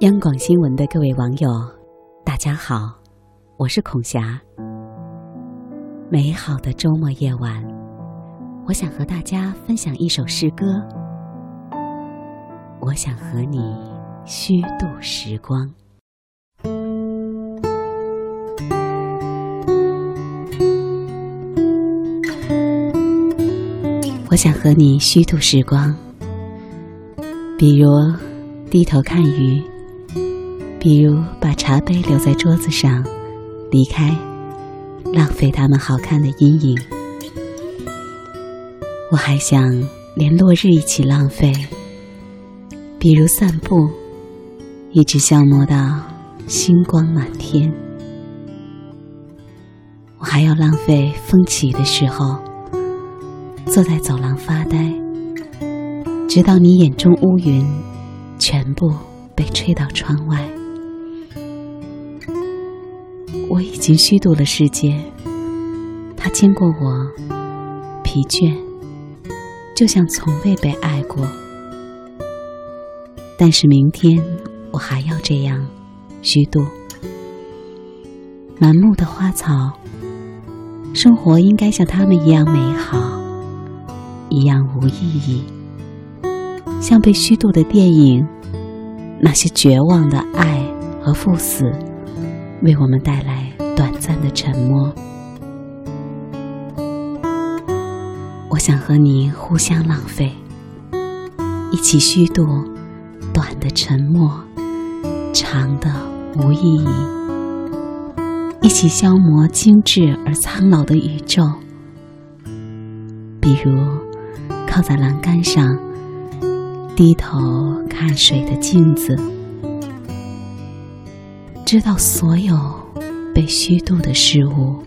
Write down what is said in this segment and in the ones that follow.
央广新闻的各位网友，大家好，我是孔霞。美好的周末夜晚，我想和大家分享一首诗歌。我想和你虚度时光。我想和你虚度时光，比如低头看鱼。比如把茶杯留在桌子上，离开，浪费他们好看的阴影。我还想连落日一起浪费，比如散步，一直消磨到星光满天。我还要浪费风起的时候，坐在走廊发呆，直到你眼中乌云全部被吹到窗外。我已经虚度了世界，他经过我，疲倦，就像从未被爱过。但是明天我还要这样虚度。满目的花草，生活应该像他们一样美好，一样无意义。像被虚度的电影，那些绝望的爱和赴死，为我们带来。短暂的沉默，我想和你互相浪费，一起虚度短的沉默，长的无意义，一起消磨精致而苍老的宇宙。比如，靠在栏杆上，低头看水的镜子，知道所有。被虚度的事物，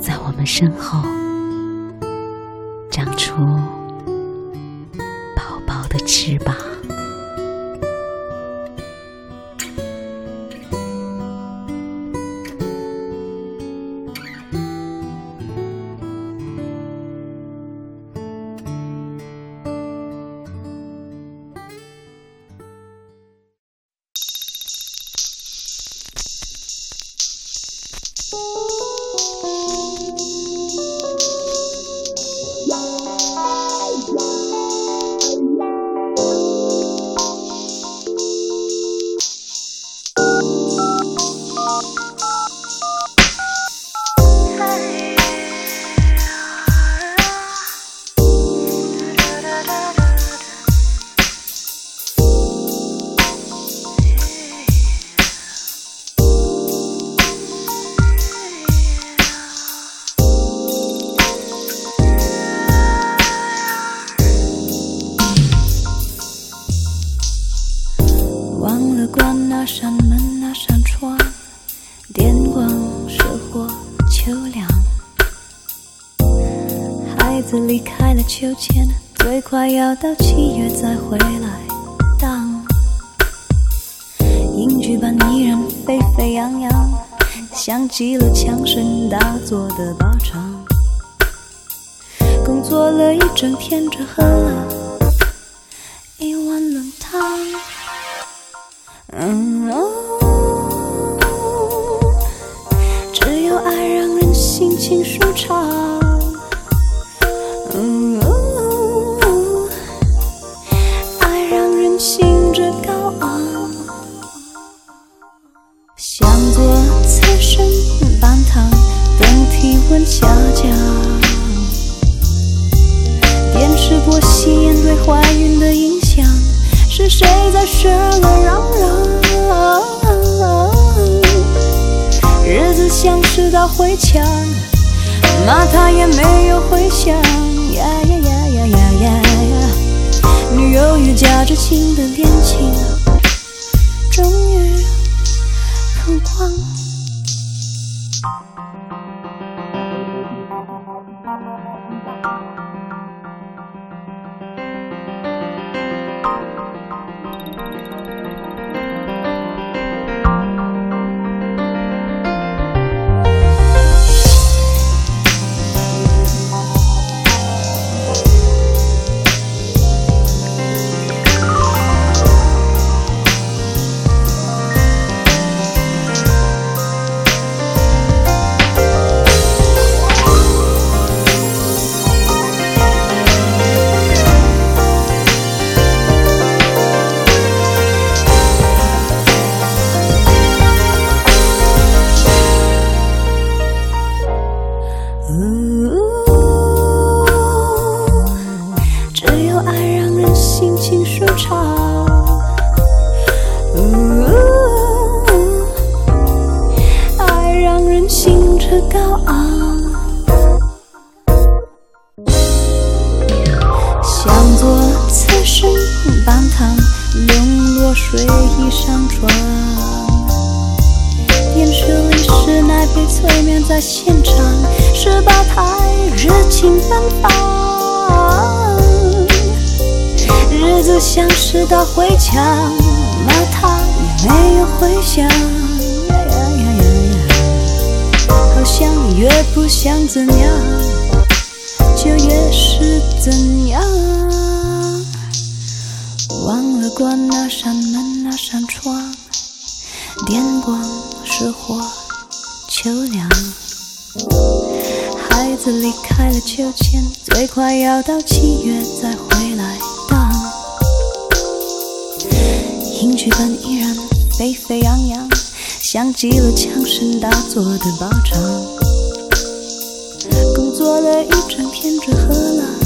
在我们身后长出薄薄的翅膀。孩子离开了秋千，最快要到七月再回来。当影剧般依然沸沸扬扬，像极了枪声大作的靶场。工作了一整天，只喝了一碗冷汤。嗯，只有爱让人心情舒畅。下降。电视播吸烟对怀孕的影响，是谁在热闹嚷嚷？日子像是道灰墙，骂他也没有回响。呀呀呀呀呀呀呀！女友与夹着情的恋情，骄傲，想做侧身半躺，冷落睡衣上床。电视里是那片催眠，在现场十八台热情奔放。日子像是道灰墙，骂他也没有回响。不想怎样，就越是怎样。忘了关那扇门，那扇窗，电光石火，秋凉。孩子离开了秋千，最快要到七月再回来荡。影剧本依然沸沸扬扬，像极了枪声大作的靶场。了一整天，只喝了。